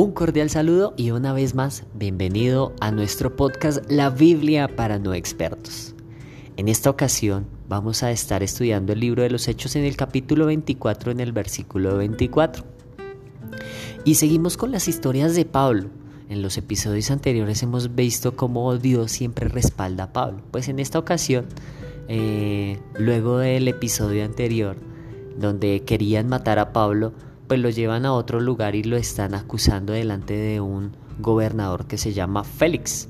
Un cordial saludo y una vez más bienvenido a nuestro podcast La Biblia para no expertos. En esta ocasión vamos a estar estudiando el libro de los Hechos en el capítulo 24 en el versículo 24. Y seguimos con las historias de Pablo. En los episodios anteriores hemos visto cómo Dios siempre respalda a Pablo. Pues en esta ocasión, eh, luego del episodio anterior, donde querían matar a Pablo, pues lo llevan a otro lugar y lo están acusando delante de un gobernador que se llama Félix.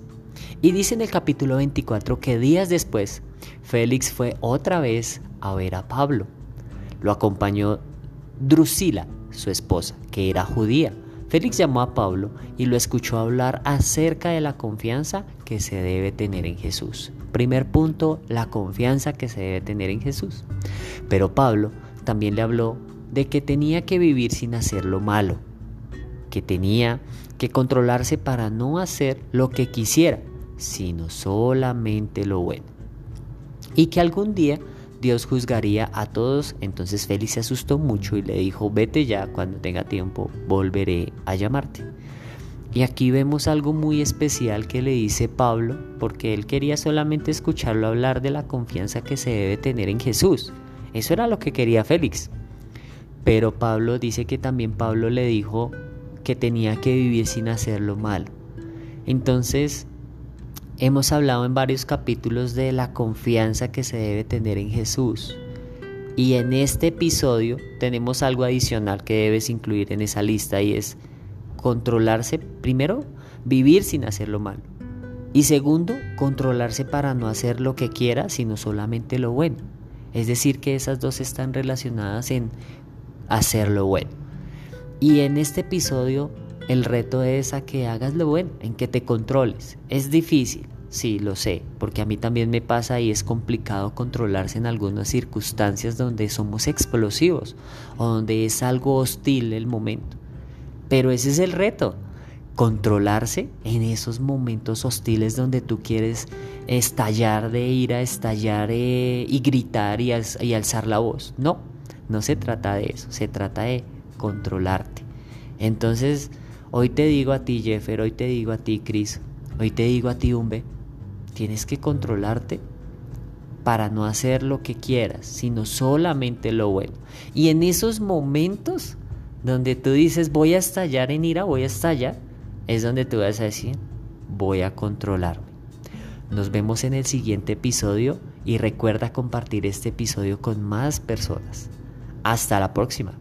Y dice en el capítulo 24 que días después Félix fue otra vez a ver a Pablo. Lo acompañó Drusila, su esposa, que era judía. Félix llamó a Pablo y lo escuchó hablar acerca de la confianza que se debe tener en Jesús. Primer punto, la confianza que se debe tener en Jesús. Pero Pablo también le habló de que tenía que vivir sin hacer lo malo, que tenía que controlarse para no hacer lo que quisiera, sino solamente lo bueno. Y que algún día Dios juzgaría a todos. Entonces Félix se asustó mucho y le dijo, vete ya, cuando tenga tiempo volveré a llamarte. Y aquí vemos algo muy especial que le dice Pablo, porque él quería solamente escucharlo hablar de la confianza que se debe tener en Jesús. Eso era lo que quería Félix. Pero Pablo dice que también Pablo le dijo que tenía que vivir sin hacerlo mal. Entonces, hemos hablado en varios capítulos de la confianza que se debe tener en Jesús. Y en este episodio tenemos algo adicional que debes incluir en esa lista y es controlarse, primero, vivir sin hacerlo mal. Y segundo, controlarse para no hacer lo que quiera, sino solamente lo bueno. Es decir, que esas dos están relacionadas en hacerlo bueno. Y en este episodio el reto es a que hagas lo bueno, en que te controles. Es difícil, sí, lo sé, porque a mí también me pasa y es complicado controlarse en algunas circunstancias donde somos explosivos o donde es algo hostil el momento. Pero ese es el reto, controlarse en esos momentos hostiles donde tú quieres estallar de ira, estallar eh, y gritar y alzar la voz. No, no se trata de eso, se trata de controlarte. Entonces, hoy te digo a ti, Jeffer, hoy te digo a ti, Chris, hoy te digo a ti, Umbe, tienes que controlarte para no hacer lo que quieras, sino solamente lo bueno. Y en esos momentos donde tú dices voy a estallar en ira, voy a estallar, es donde tú vas a decir voy a controlarme. Nos vemos en el siguiente episodio y recuerda compartir este episodio con más personas. Hasta la próxima.